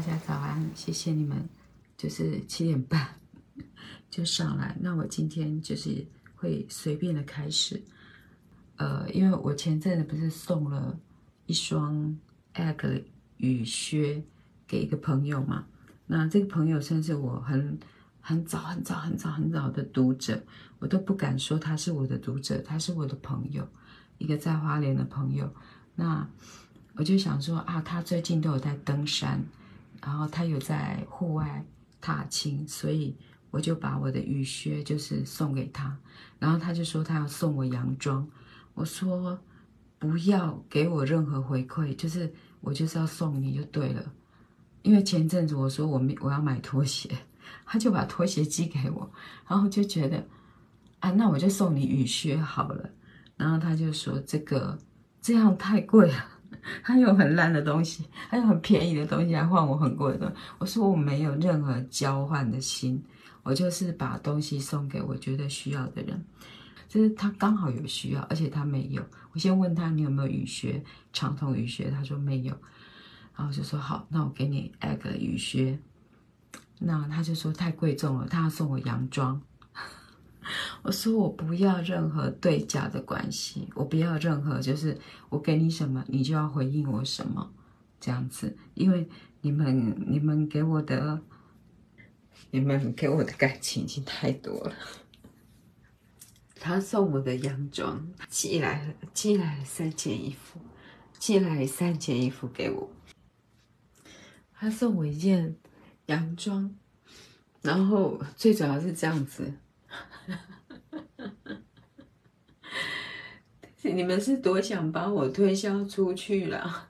大家早安，谢谢你们，就是七点半 就上来。那我今天就是会随便的开始，呃，因为我前阵子不是送了一双 Egg 雨靴给一个朋友嘛，那这个朋友算是我很很早很早很早很早的读者，我都不敢说他是我的读者，他是我的朋友，一个在花莲的朋友。那我就想说啊，他最近都有在登山。然后他有在户外踏青，所以我就把我的雨靴就是送给他。然后他就说他要送我洋装，我说不要给我任何回馈，就是我就是要送你就对了。因为前阵子我说我我要买拖鞋，他就把拖鞋寄给我，然后就觉得啊，那我就送你雨靴好了。然后他就说这个这样太贵了。他有很烂的东西，还有很便宜的东西，来换我很贵的。我说我没有任何交换的心，我就是把东西送给我觉得需要的人。就是他刚好有需要，而且他没有。我先问他你有没有雨靴，长筒雨靴，他说没有。然后就说好，那我给你 Egg 雨靴。那他就说太贵重了，他要送我洋装。我说我不要任何对价的关系，我不要任何就是我给你什么，你就要回应我什么这样子，因为你们你们给我的，你们给我的感情已经太多了。他送我的洋装寄来了，寄来了三件衣服，寄来三件衣服给我。他送我一件洋装，然后最主要是这样子。你们是多想把我推销出去了？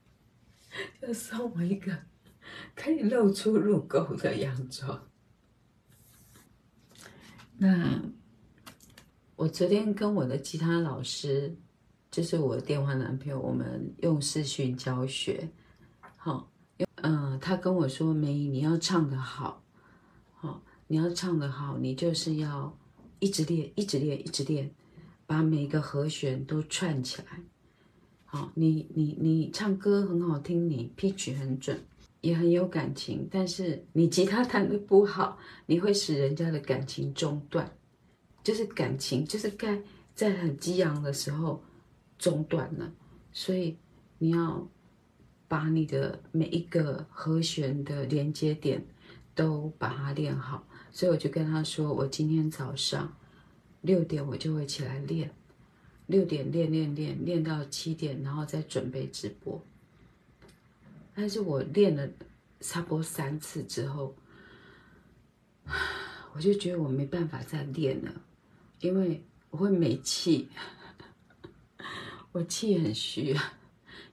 就送我一个可以露出乳沟的洋装。那我昨天跟我的吉他老师，就是我的电话男朋友，我们用视讯教学。好，嗯，他跟我说：“梅姨，你要唱得好，好，你要唱得好，你就是要一直练，一直练，一直练。”把每个和弦都串起来，好，你你你唱歌很好听，你 pitch 很准，也很有感情，但是你吉他弹得不好，你会使人家的感情中断，就是感情就是该在很激昂的时候中断了，所以你要把你的每一个和弦的连接点都把它练好，所以我就跟他说，我今天早上。六点我就会起来练，六点练练练练到七点，然后再准备直播。但是我练了差不多三次之后，我就觉得我没办法再练了，因为我会没气，我气很虚，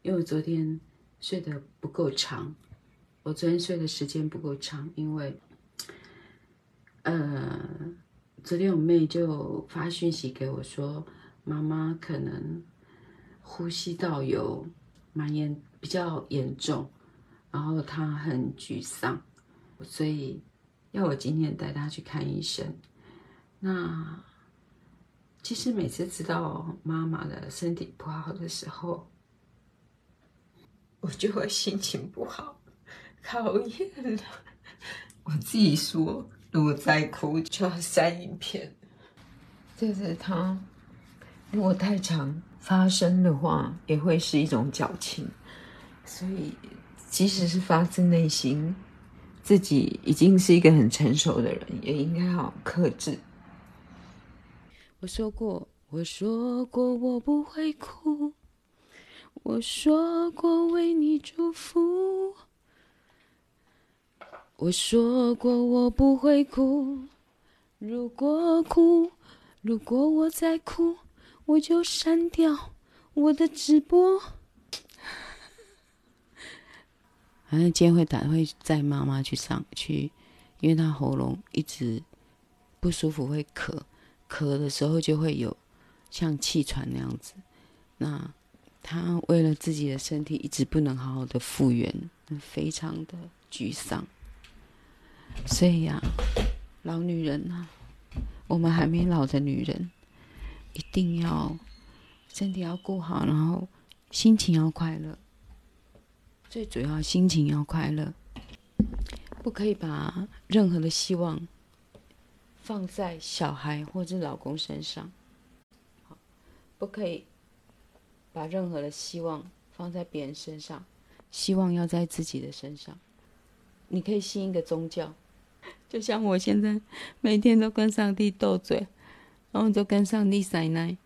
因为我昨天睡得不够长，我昨天睡的时间不够长，因为，呃。昨天我妹就发讯息给我说，妈妈可能呼吸道有蛮严，比较严重，然后她很沮丧，所以要我今天带她去看医生。那其实每次知道妈妈的身体不好的时候，我就会心情不好，讨厌了，我自己说。如果再哭，就要删影片。就是他，如果太常发生的话，也会是一种矫情。所以，即使是发自内心，自己已经是一个很成熟的人，也应该要克制。我说过，我说过我不会哭，我说过为你祝福。我说过我不会哭，如果哭，如果我再哭，我就删掉我的直播。反正今天会打会载妈妈去上去，因为她喉咙一直不舒服，会咳，咳的时候就会有像气喘那样子。那她为了自己的身体，一直不能好好的复原，非常的沮丧。所以呀、老女人呐、啊，我们还没老的女人，一定要身体要顾好，然后心情要快乐。最主要心情要快乐，不可以把任何的希望放在小孩或者老公身上，不可以把任何的希望放在别人身上，希望要在自己的身上。你可以信一个宗教，就像我现在每天都跟上帝斗嘴，然后就跟上帝撒奶，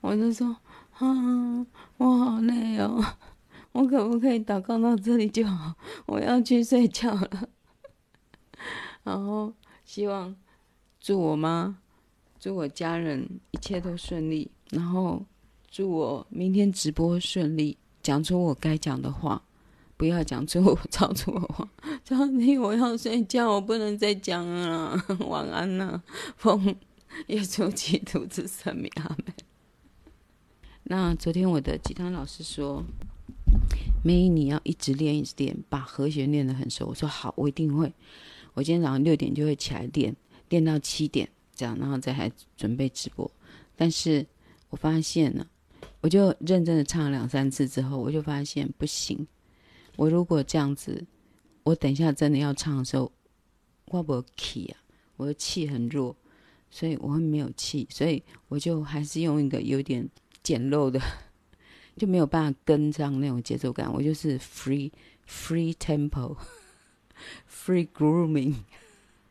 我就说啊，我好累哦，我可不可以祷告到这里就好？我要去睡觉了。然后希望祝我妈、祝我家人一切都顺利，然后祝我明天直播顺利，讲出我该讲的话，不要讲出超出我话。上帝，我要睡觉，我不能再讲了，晚安呐，奉耶稣基督之圣名，阿门。那昨天我的吉他老师说，梅姨你要一直练，一直练，把和弦练得很熟。我说好，我一定会。我今天早上六点就会起来练，练到七点这样，然后再还准备直播。但是我发现了，我就认真的唱了两三次之后，我就发现不行。我如果这样子，我等一下真的要唱的时候，我不气啊，我的气很弱，所以我会没有气，所以我就还是用一个有点简陋的，就没有办法跟上那种节奏感。我就是 free free tempo。Free grooming,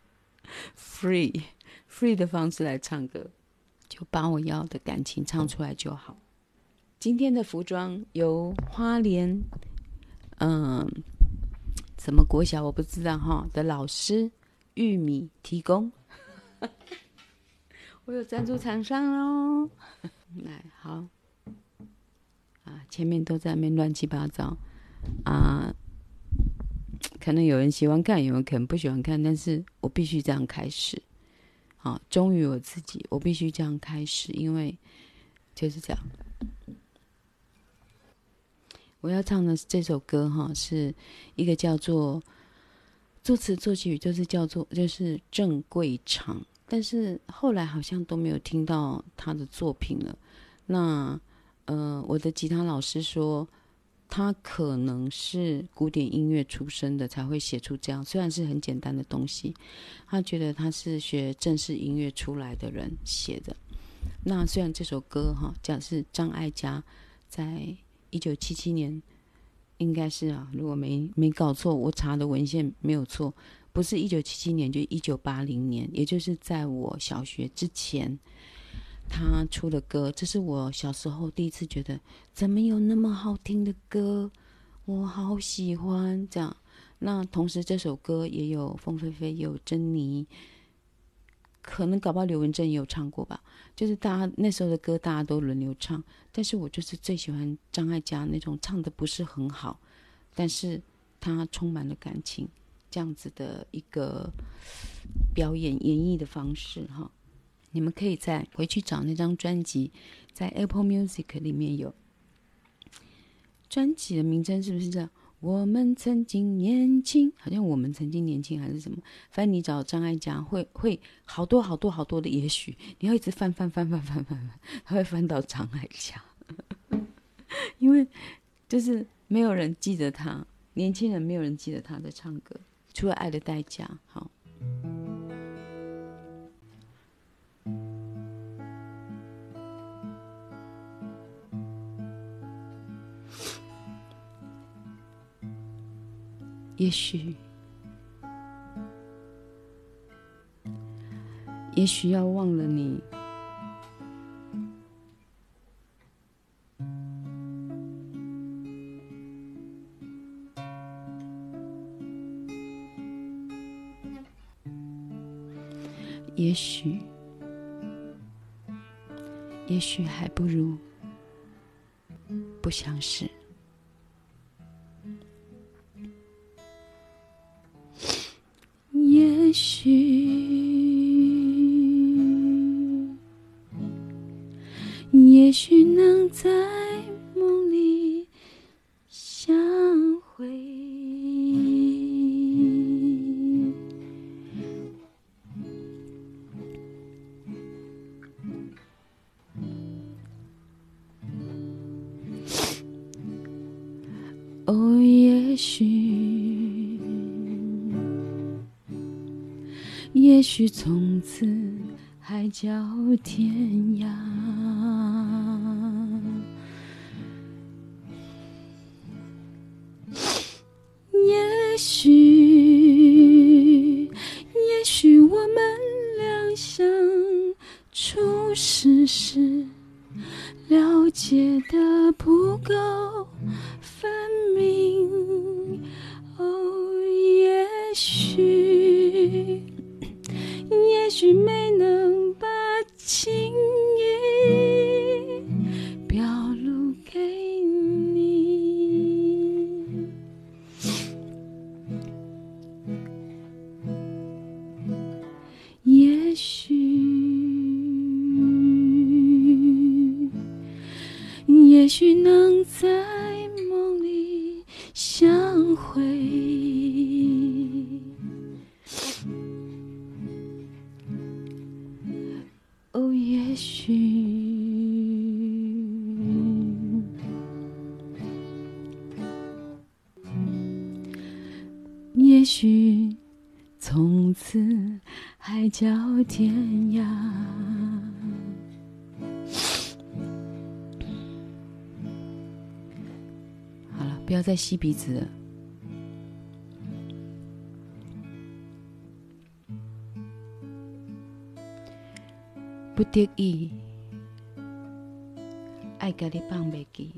free, free 的方式来唱歌，就把我要的感情唱出来就好。今天的服装由花莲，嗯，什么国小我不知道哈的老师玉米提供。我有赞助厂商喽，来好，啊，前面都在那边乱七八糟啊。可能有人喜欢看，有人可能不喜欢看，但是我必须这样开始，好，忠于我自己，我必须这样开始，因为就是这样。我要唱的这首歌哈，是一个叫做作词作曲，就是叫做就是郑贵长，但是后来好像都没有听到他的作品了。那呃，我的吉他老师说。他可能是古典音乐出身的，才会写出这样，虽然是很简单的东西。他觉得他是学正式音乐出来的人写的。那虽然这首歌哈，讲是张艾嘉在一九七七年，应该是啊，如果没没搞错，我查的文献没有错，不是一九七七年，就一九八零年，也就是在我小学之前。他出的歌，这是我小时候第一次觉得，怎么有那么好听的歌，我好喜欢这样。那同时这首歌也有凤飞飞，有珍妮，可能搞不好刘文正也有唱过吧。就是大家那时候的歌，大家都轮流唱。但是我就是最喜欢张艾嘉那种唱的不是很好，但是他充满了感情这样子的一个表演演绎的方式哈。你们可以再回去找那张专辑，在 Apple Music 里面有。专辑的名称是不是这样？我们曾经年轻，好像我们曾经年轻还是什么？反正你找张艾嘉，会会好多好多好多的也许，你要一直翻翻翻翻翻翻翻，他会翻到张艾嘉，因为就是没有人记得他，年轻人没有人记得他在唱歌，除了《爱的代价》好。也许，也许要忘了你，也许，也许还不如不相识。也许，也许能在也许好了，不要再吸鼻子。不得已，爱甲你放袂记。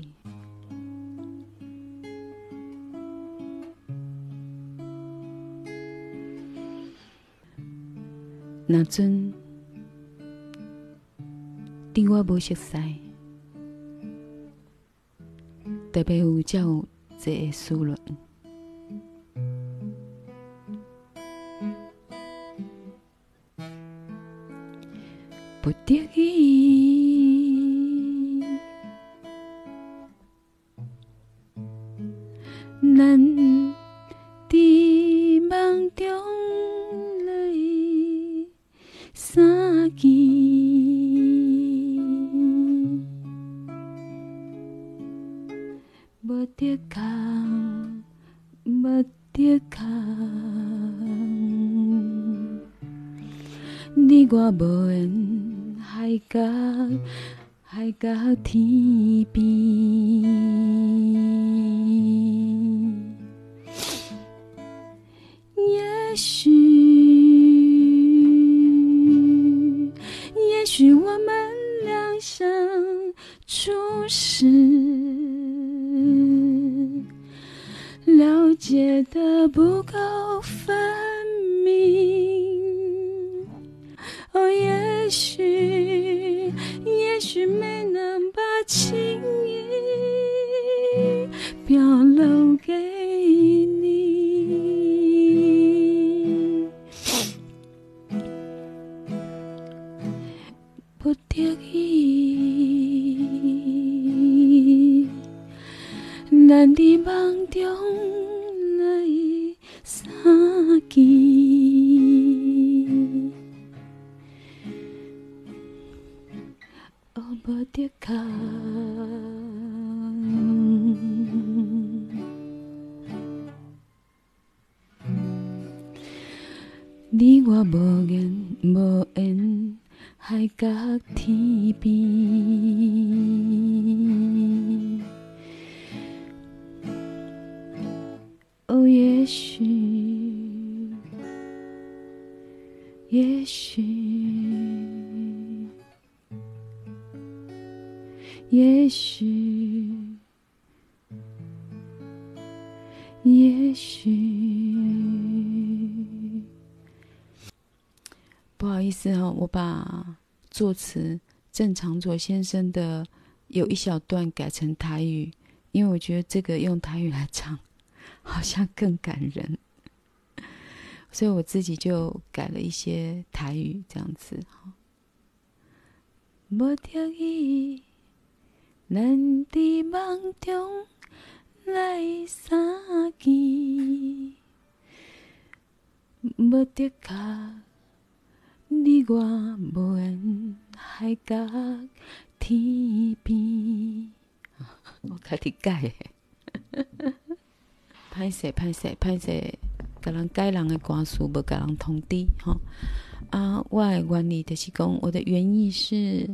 那阵，对我无熟悉，特别有较有这个思论，不得生出世，了解的不够也许。也许，也许，不好意思哈、哦，我把作词郑长佐先生的有一小段改成台语，因为我觉得这个用台语来唱好像更感人，所以我自己就改了一些台语这样子哈。无得伊。难在梦中来相见，无得靠你我无缘，海角天边。我开始改，歹势歹势歹势，甲人改人的歌词，无甲人通知哈。啊，我的原意就是讲，我的原意是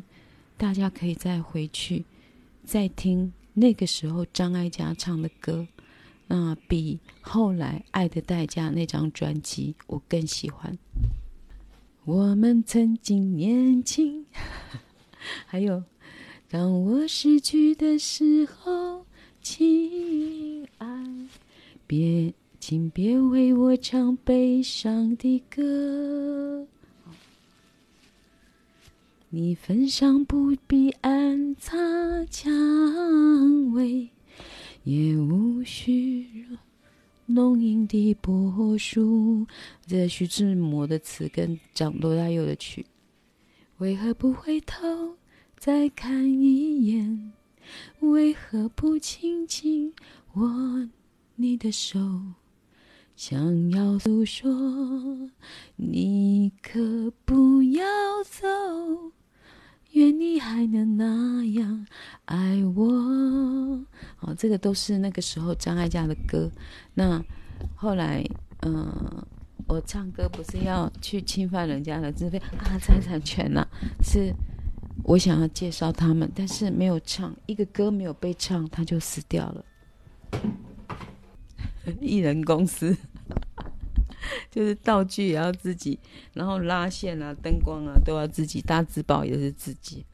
大家可以再回去再听那个时候张艾嘉唱的歌，那比后来《爱的代价》那张专辑我更喜欢。我们曾经年轻，还有当我失去的时候，亲爱，别，请别为我唱悲伤的歌。你焚香不必暗插蔷薇，也无需。浓荫的柏树，这徐志摩的词跟张罗大佑的曲。为何不回头再看一眼？为何不轻轻握你的手？想要诉说，你可不要走。愿你还能那样爱我。哦，这个都是那个时候张艾嘉的歌。那后来，嗯、呃，我唱歌不是要去侵犯人家的自费啊财产权呐、是我想要介绍他们，但是没有唱一个歌没有被唱，他就死掉了。艺人公司。就是道具也要自己，然后拉线啊、灯光啊都要自己，大字报也是自己。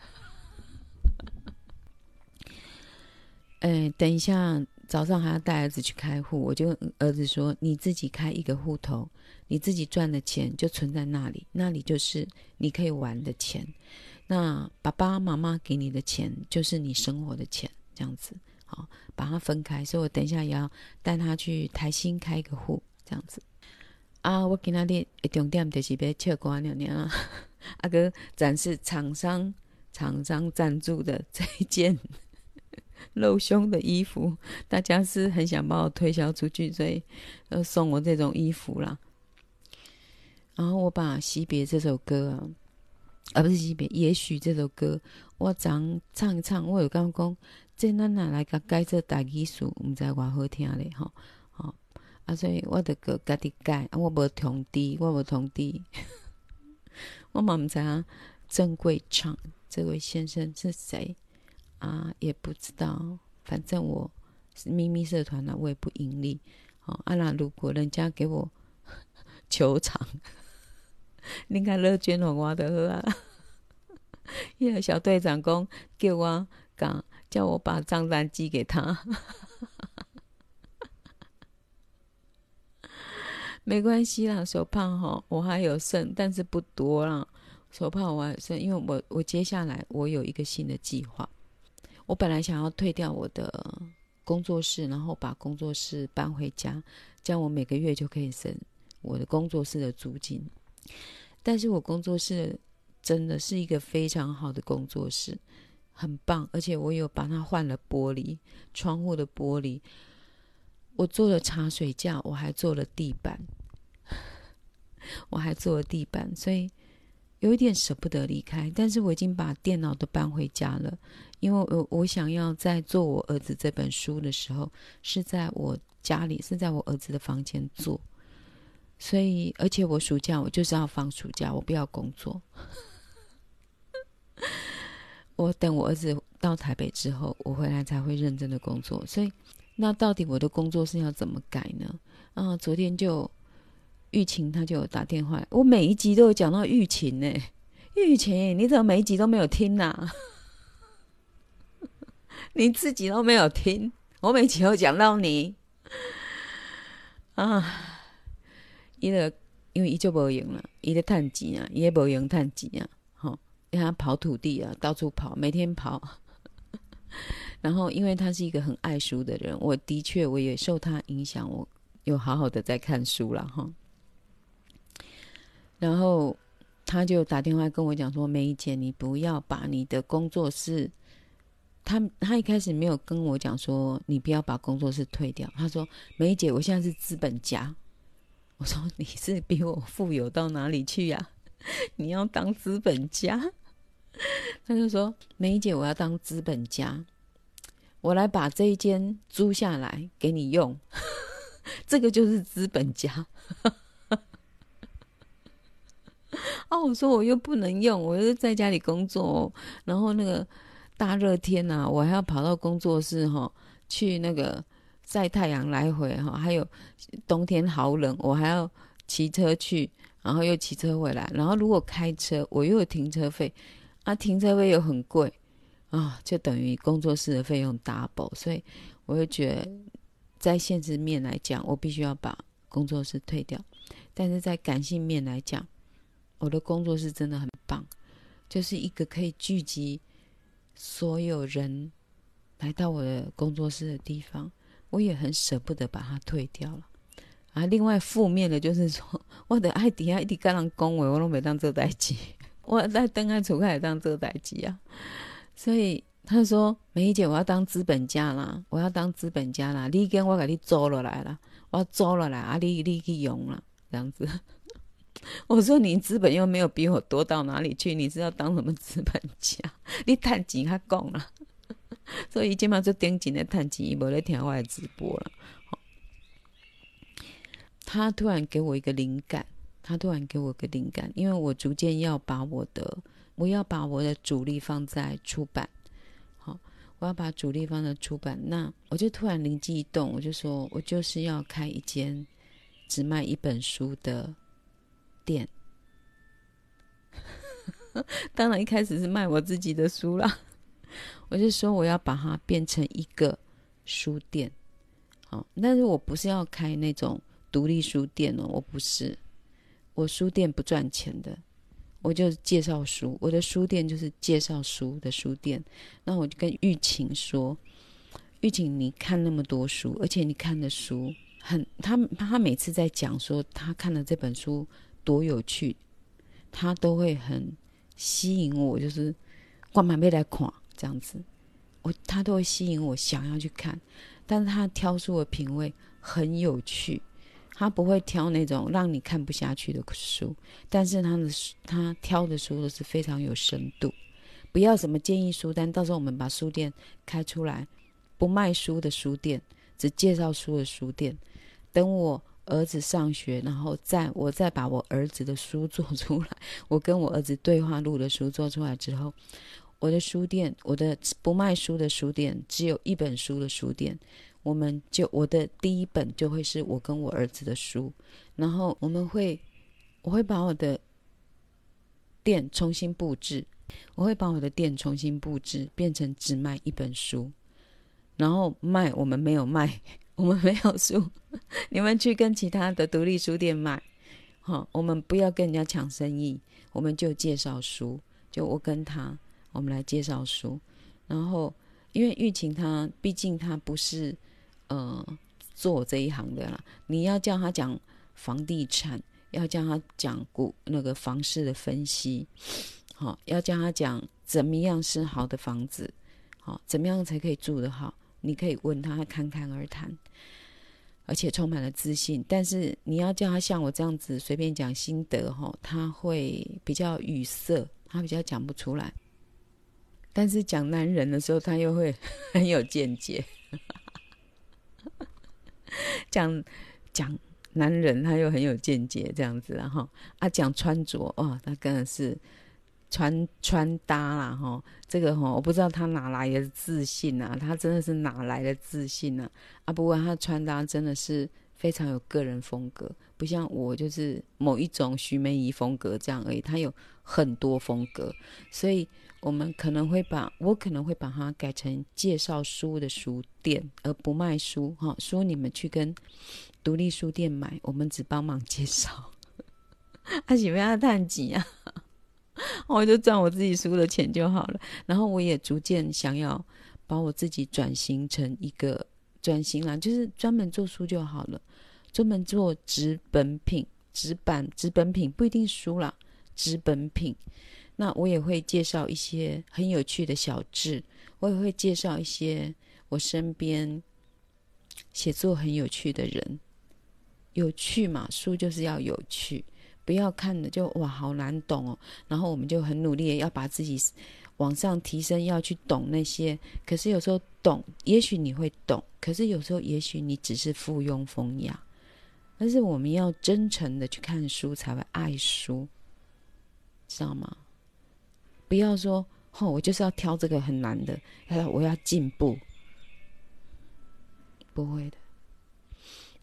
哎，等一下早上还要带儿子去开户，我就跟儿子说：“你自己开一个户头，你自己赚的钱就存在那里，那里就是你可以玩的钱。那爸爸妈妈给你的钱就是你生活的钱，这样子好，把它分开。所以我等一下也要带他去台新开一个户，这样子。”啊，我今仔日的重点就是要唱歌了呢。啊，个展示厂商厂商赞助的这一件 露胸的衣服，大家是很想把我推销出去，所以要送我这种衣服啦。然后我把《惜别》这首歌啊，啊不是《惜别》，也许这首歌我常唱一唱，我有感觉讲，这咱哪来个改做大艺术，唔知偌好听咧，吼。啊，所以我得个家己改，啊我无通知，我无通知，我嘛毋知影郑贵昌这位先生是谁啊？也不知道，反正我是秘密社团的，我也不盈利。好，啊那如果人家给我 球场，你看乐捐红我的喝啊，因为小队长讲叫我讲，叫我把账单寄给他。没关系啦，手帕哈，我还有剩，但是不多啦。手帕我还有剩，因为我我接下来我有一个新的计划。我本来想要退掉我的工作室，然后把工作室搬回家，这样我每个月就可以省我的工作室的租金。但是我工作室真的是一个非常好的工作室，很棒，而且我有把它换了玻璃，窗户的玻璃。我做了茶水架，我还做了地板，我还做了地板，所以有一点舍不得离开。但是我已经把电脑都搬回家了，因为我我想要在做我儿子这本书的时候，是在我家里，是在我儿子的房间做。所以，而且我暑假我就是要放暑假，我不要工作。我等我儿子到台北之后，我回来才会认真的工作。所以。那到底我的工作是要怎么改呢？啊，昨天就玉琴他就有打电话，我每一集都有讲到玉琴呢。玉琴，你怎么每一集都没有听呢、啊？你自己都没有听，我每集都讲到你啊。伊个因为伊就无用了，伊在叹钱啊，伊也无用叹钱啊，吼，让他跑土地啊，到处跑，每天跑。然后，因为他是一个很爱书的人，我的确我也受他影响，我有好好的在看书了哈。然后他就打电话跟我讲说：“梅姐，你不要把你的工作室……他他一开始没有跟我讲说你不要把工作室退掉。他说：‘梅姐，我现在是资本家。’我说：‘你是比我富有到哪里去呀？你要当资本家？’ 他就说：‘梅姐，我要当资本家。’我来把这一间租下来给你用，这个就是资本家。啊，我说我又不能用，我又在家里工作哦，然后那个大热天呐，我还要跑到工作室哈，去那个晒太阳来回哈，还有冬天好冷，我还要骑车去，然后又骑车回来，然后如果开车，我又有停车费，啊，停车费又很贵。啊，就等于工作室的费用 double，所以我就觉得在现实面来讲，我必须要把工作室退掉，但是在感性面来讲。我的工作室真的很棒，就是一个可以聚集所有人来到我的工作室的地方。我也很舍不得把它退掉了。啊，另外负面的就是说，我的爱迪啊，一直跟人恭维，我都没当这代志，我在登安楚开也当这代志啊。所以他说：“梅姨姐，我要当资本家啦，我要当资本家啦，你跟我给你租了来了，我要租了来啊，你你去用了这样子。”我说你资本又没有比我多到哪里去，你是要当什么资本家？你赚钱还讲了，所以今嘛就盯紧的赚钱，伊无咧听我的直播了。他突然给我一个灵感，他突然给我一个灵感，因为我逐渐要把我的，我要把我的主力放在出版，好，我要把主力放在出版，那我就突然灵机一动，我就说我就是要开一间只卖一本书的。店，当然一开始是卖我自己的书啦。我就说我要把它变成一个书店，好，但是我不是要开那种独立书店哦，我不是，我书店不赚钱的，我就介绍书，我的书店就是介绍书的书店。那我就跟玉琴说，玉琴，你看那么多书，而且你看的书很，他他每次在讲说他看了这本书。多有趣，他都会很吸引我，就是挂满背来看这样子，我他都会吸引我想要去看。但是他挑书的品味很有趣，他不会挑那种让你看不下去的书，但是他的他挑的书都是非常有深度。不要什么建议书单，到时候我们把书店开出来，不卖书的书店，只介绍书的书店。等我。儿子上学，然后再我再把我儿子的书做出来，我跟我儿子对话录的书做出来之后，我的书店，我的不卖书的书店，只有一本书的书店，我们就我的第一本就会是我跟我儿子的书，然后我们会，我会把我的店重新布置，我会把我的店重新布置，变成只卖一本书，然后卖我们没有卖。我们没有书，你们去跟其他的独立书店买。好，我们不要跟人家抢生意，我们就介绍书。就我跟他，我们来介绍书。然后，因为玉琴她毕竟她不是呃做这一行的啦，你要叫他讲房地产，要叫他讲股那个房市的分析，好，要叫他讲怎么样是好的房子，好，怎么样才可以住得好。你可以问他，侃侃而谈，而且充满了自信。但是你要叫他像我这样子随便讲心得哈，他会比较语塞，他比较讲不出来。但是讲男人的时候，他又会 很有见解。讲讲男人，他又很有见解，这样子然后啊，讲穿着哦，他真的是。穿穿搭啦，哈，这个哈，我不知道他哪来的自信啊，他真的是哪来的自信？啊，啊，不过他穿搭真的是非常有个人风格，不像我就是某一种徐梅姨风格这样而已，他有很多风格，所以我们可能会把我可能会把它改成介绍书的书店，而不卖书哈，书你们去跟独立书店买，我们只帮忙介绍，他喜欢要探几啊？我就赚我自己书的钱就好了。然后我也逐渐想要把我自己转型成一个转型啦，就是专门做书就好了，专门做纸本品、纸板、纸本品不一定书啦，纸本品。那我也会介绍一些很有趣的小志，我也会介绍一些我身边写作很有趣的人。有趣嘛，书就是要有趣。不要看的就哇好难懂哦，然后我们就很努力要把自己，往上提升，要去懂那些。可是有时候懂，也许你会懂，可是有时候也许你只是附庸风雅。但是我们要真诚的去看书，才会爱书，知道吗？不要说，哦，我就是要挑这个很难的，我要进步，不会的。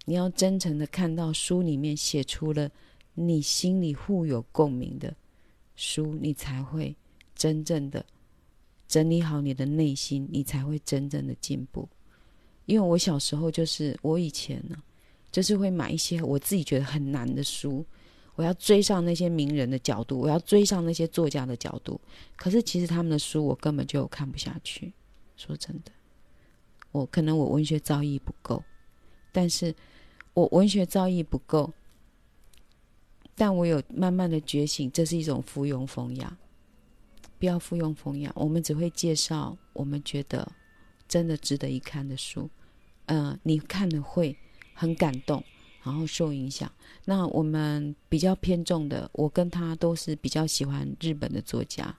你要真诚的看到书里面写出了你心里互有共鸣的书，你才会真正的整理好你的内心，你才会真正的进步。因为我小时候就是我以前呢。就是会买一些我自己觉得很难的书，我要追上那些名人的角度，我要追上那些作家的角度。可是其实他们的书我根本就看不下去。说真的，我可能我文学造诣不够，但是我文学造诣不够，但我有慢慢的觉醒，这是一种附庸风雅。不要附庸风雅，我们只会介绍我们觉得真的值得一看的书。嗯、你看了会。很感动，然后受影响。那我们比较偏重的，我跟他都是比较喜欢日本的作家。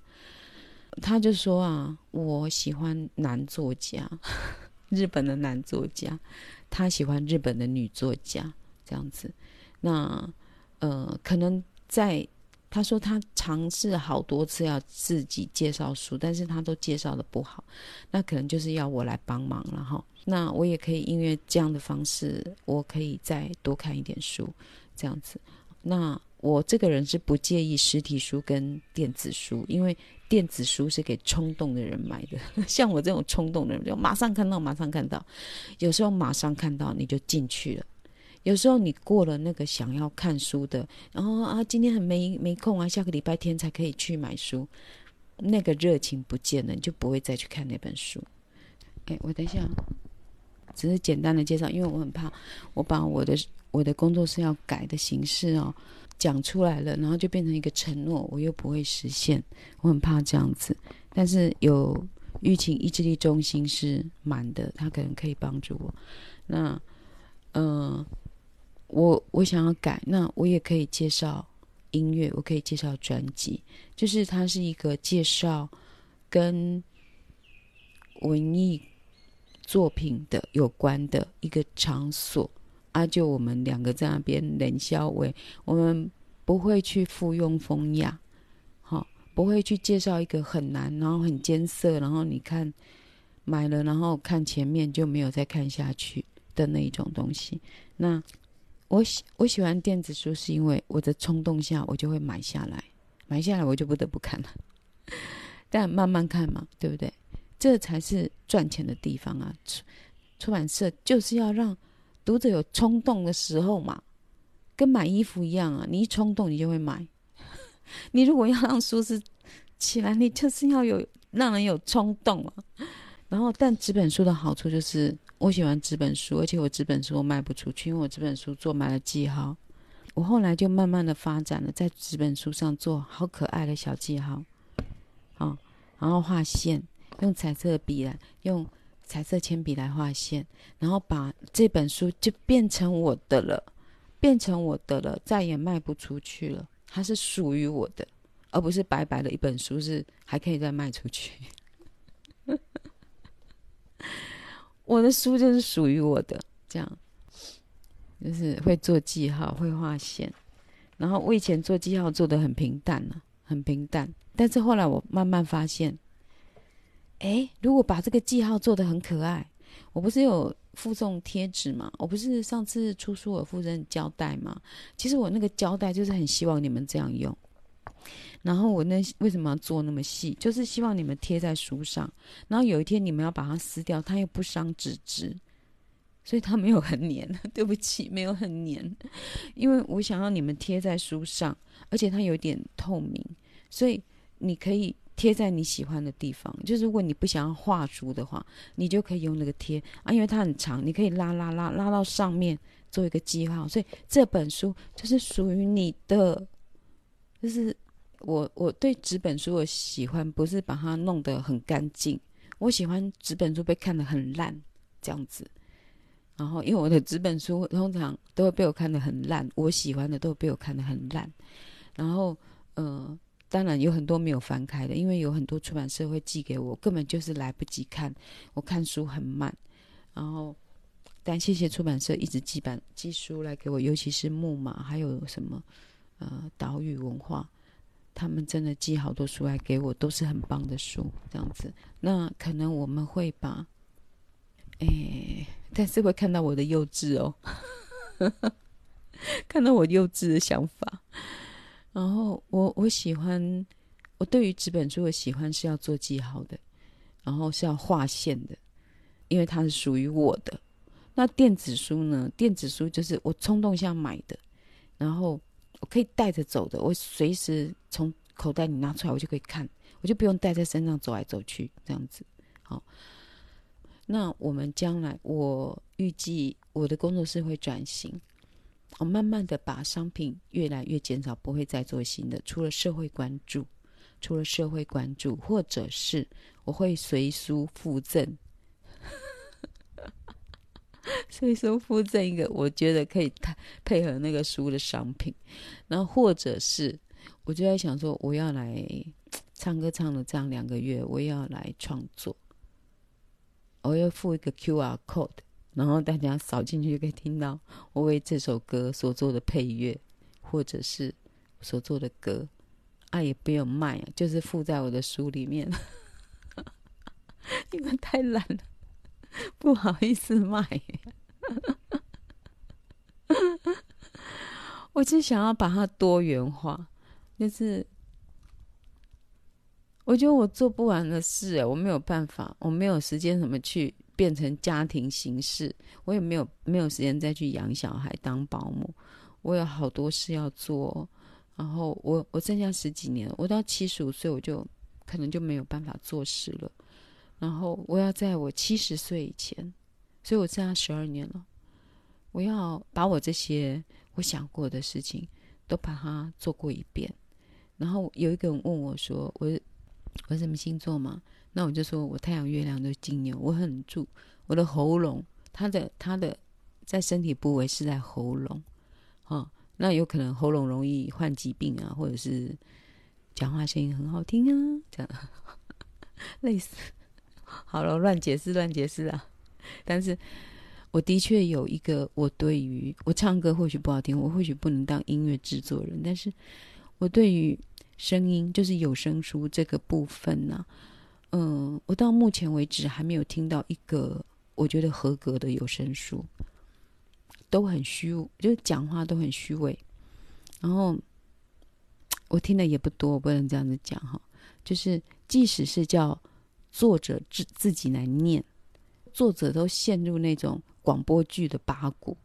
他就说啊，我喜欢男作家，日本的男作家。他喜欢日本的女作家，这样子。那呃，可能在他说他尝试好多次要自己介绍书，但是他都介绍的不好。那可能就是要我来帮忙了哈。那我也可以，因为这样的方式，我可以再多看一点书，这样子。那我这个人是不介意实体书跟电子书，因为电子书是给冲动的人买的。像我这种冲动的人，就马上看到，马上看到。有时候马上看到你就进去了，有时候你过了那个想要看书的，然后啊，今天很没没空啊，下个礼拜天才可以去买书，那个热情不见了，你就不会再去看那本书。哎，我等一下。只是简单的介绍，因为我很怕我把我的我的工作室要改的形式哦讲出来了，然后就变成一个承诺，我又不会实现，我很怕这样子。但是有疫情意志力中心是满的，他可能可以帮助我。那嗯、我我想要改，那我也可以介绍音乐，我可以介绍专辑，就是它是一个介绍跟文艺。作品的有关的一个场所，啊，就我们两个在那边冷笑为，我们不会去附庸风雅，好、不会去介绍一个很难，然后很艰涩，然后你看买了，然后看前面就没有再看下去的那一种东西。那我喜我喜欢电子书，是因为我的冲动下，我就会买下来，买下来我就不得不看了，但慢慢看嘛，对不对？这才是赚钱的地方啊！出出版社就是要让读者有冲动的时候嘛，跟买衣服一样啊！你一冲动，你就会买。你如果要让书是起来，你就是要有让人有冲动啊。然后，但纸本书的好处就是，我喜欢纸本书，而且我纸本书我卖不出去，因为我纸本书做满了记号。我后来就慢慢的发展了，在纸本书上做好可爱的小记号，好，然后画线。用彩色笔来，用彩色铅笔来画线，然后把这本书就变成我的了，变成我的了，再也卖不出去了。它是属于我的，而不是白白的一本书，是还可以再卖出去。我的书就是属于我的，这样就是会做记号，会画线。然后我以前做记号做的很平淡呢，很平淡。但是后来我慢慢发现。哎，如果把这个记号做的很可爱，我不是有附送贴纸吗？我不是上次出书有附赠胶带吗？其实我那个胶带就是很希望你们这样用。然后我那为什么要做那么细？就是希望你们贴在书上，然后有一天你们要把它撕掉，它又不伤纸质，所以它没有很黏。对不起，没有很黏，因为我想要你们贴在书上，而且它有点透明，所以你可以。贴在你喜欢的地方，就是如果你不想要画书的话，你就可以用那个贴啊，因为它很长，你可以拉拉拉拉到上面做一个记号，所以这本书就是属于你的。就是我我对纸本书我喜欢，不是把它弄得很干净，我喜欢纸本书被看得很烂这样子。然后因为我的纸本书通常都会被我看得很烂，我喜欢的都会被我看得很烂。然后呃。当然有很多没有翻开的，因为有很多出版社会寄给我，根本就是来不及看。我看书很慢，然后但谢谢出版社一直寄版寄书来给我，尤其是木马，还有什么呃岛屿文化，他们真的寄好多书来给我，都是很棒的书，这样子。那可能我们会把，哎，但是会看到我的幼稚哦。看到我幼稚的想法，然后我我喜欢，我对于纸本书的喜欢是要做记号的，然后是要划线的，因为它是属于我的。那电子书呢？电子书就是我冲动下买的，然后可以带着走的，我随时从口袋里拿出来，我就可以看，我就不用带在身上走来走去这样子。好，那我们将来，我预计我的工作室会转型。我慢慢的把商品越来越减少，不会再做新的。除了社会关注，除了社会关注，或者是我会随书附赠，所以说附赠一个我觉得可以配配合那个书的商品。然后或者是，我就在想说，我要来唱歌唱了这样两个月，我要来创作，我要附一个 QR code。然后大家扫进去就可以听到我为这首歌所做的配乐，或者是所做的歌，啊，也不用卖啊，就是附在我的书里面，因为太懒了，不好意思卖。我只想要把它多元化，就是我觉得我做不完的事，我没有办法，我没有时间怎么去。变成家庭形式，我也没有没有时间再去养小孩当保姆，我有好多事要做，然后我我剩下十几年，我到七十五岁我就可能就没有办法做事了，然后我要在我七十岁以前，所以我剩下十二年了，我要把我这些我想过的事情都把它做过一遍，然后有一个人问我说：“我我什么星座吗？”那我就说，我太阳、月亮都金牛，我很注我的喉咙，他的他的在身体部位是在喉咙，哦，那有可能喉咙容易患疾病啊，或者是讲话声音很好听啊，这样 类似。好了，乱解释乱解释啊！但是我的确有一个，我对于我唱歌或许不好听，我或许不能当音乐制作人，但是我对于声音，就是有声书这个部分呢、嗯，我到目前为止还没有听到一个我觉得合格的有声书，都很虚，就讲话都很虚伪。然后我听的也不多，我不能这样子讲哈。就是即使是叫作者自自己来念，作者都陷入那种广播剧的八股，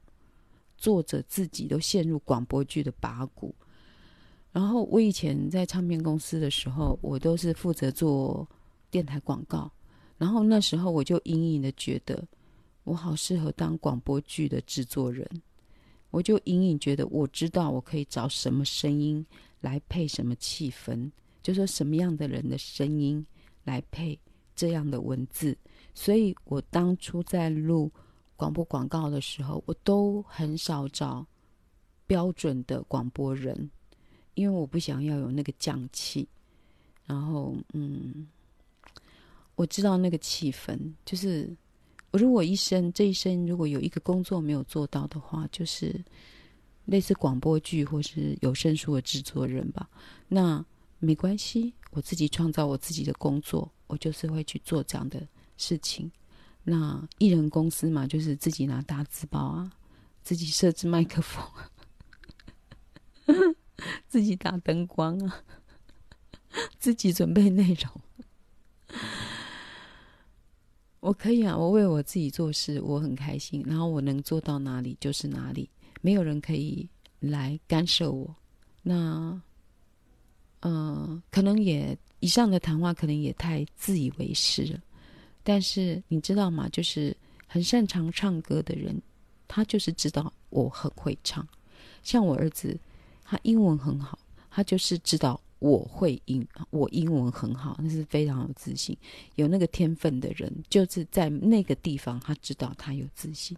作者自己都陷入广播剧的八股。然后我以前在唱片公司的时候，我都是负责做。电台广告，然后那时候我就隐隐的觉得，我好适合当广播剧的制作人。我就隐隐觉得，我知道我可以找什么声音来配什么气氛，就说什么样的人的声音来配这样的文字。所以我当初在录广播广告的时候，我都很少找标准的广播人，因为我不想要有那个匠气。然后，嗯。我知道那个气氛，就是我如果一生这一生如果有一个工作没有做到的话，就是类似广播剧或是有声书的制作人吧。那没关系，我自己创造我自己的工作，我就是会去做这样的事情。那艺人公司嘛，就是自己拿大字报啊，自己设置麦克风，自己打灯光啊，自己准备内容。我可以啊，我为我自己做事，我很开心。然后我能做到哪里就是哪里，没有人可以来干涉我。那，嗯、可能也以上的谈话可能也太自以为是了。但是你知道吗？就是很擅长唱歌的人，他就是知道我很会唱。像我儿子，他英文很好，他就是知道。我会英，我英文很好，那是非常有自信。有那个天分的人，就是在那个地方，他知道他有自信。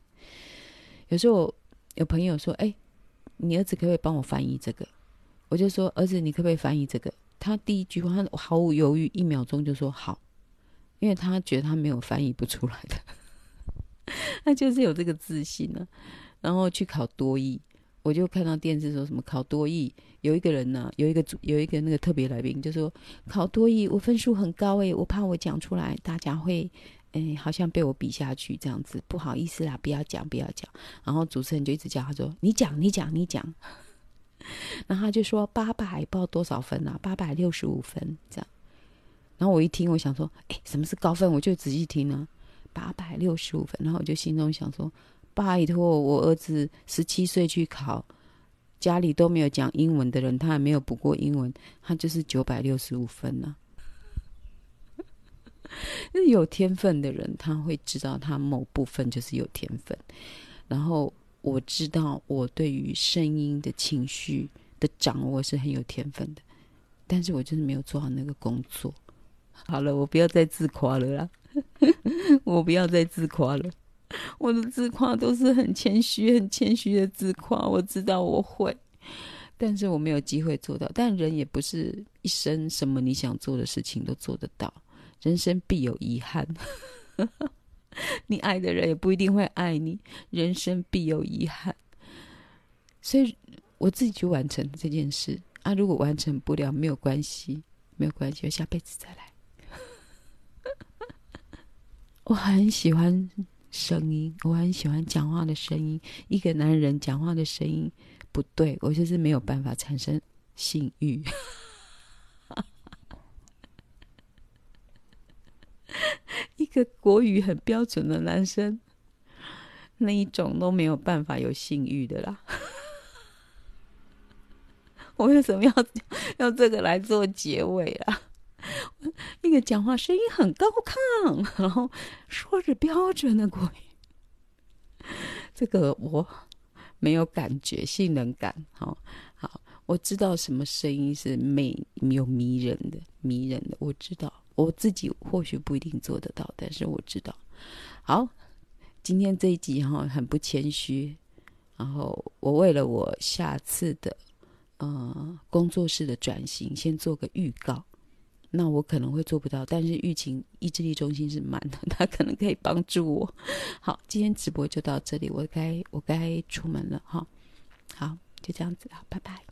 有时候有朋友说：“哎，你儿子可不可以帮我翻译这个？”我就说：“儿子，你可不可以翻译这个？”他第一句话，他毫无犹豫，一秒钟就说好，因为他觉得他没有翻译不出来的，他就是有这个自信呢、然后去考多益，我就看到电视说什么考多益，有一个人呢、有一个主有一个那个特别来宾就说考多益，我分数很高诶，我怕我讲出来大家会，诶，好像被我比下去这样子，不好意思啦，不要讲，不要讲。然后主持人就一直叫他说你讲，你讲，你讲。然后他就说八百，不知道多少分啊，八百六十五分这样。然后我一听，我想说，诶，什么是高分？我就仔细听呢、啊，八百六十五分。然后我就心中想说。拜托，我儿子十七岁去考，家里都没有讲英文的人，他还没有补过英文，他就是九百六十五分呢、啊。有天分的人，他会知道他某部分就是有天分。然后我知道我对于声音的情绪的掌握是很有天分的，但是我就是没有做好那个工作。好了，我不要再自夸了啦，我不要再自夸了。我的自夸都是很谦虚、很谦虚的自夸。我知道我会，但是我没有机会做到。但人也不是一生什么你想做的事情都做得到，人生必有遗憾。你爱的人也不一定会爱你，人生必有遗憾。所以我自己去完成这件事啊，如果完成不了，没有关系，没有关系，我下辈子再来。我很喜欢。声音，我很喜欢讲话的声音。一个男人讲话的声音不对，我就是没有办法产生性欲。一个国语很标准的男生，那一种都没有办法有性欲的啦。我为什么要要这个来做结尾啊？一个讲话声音很高亢，然后说着标准的国语，这个我没有感觉，性能感。好，好，我知道什么声音是美有迷人的，迷人的，我知道，我自己或许不一定做得到，但是我知道。好，今天这一集哈很不谦虚，然后我为了我下次的呃工作室的转型，先做个预告。那我可能会做不到，但是疫情意志力中心是满的，他可能可以帮助我。好，今天直播就到这里，我该我该出门了哈。好，就这样子了，拜拜。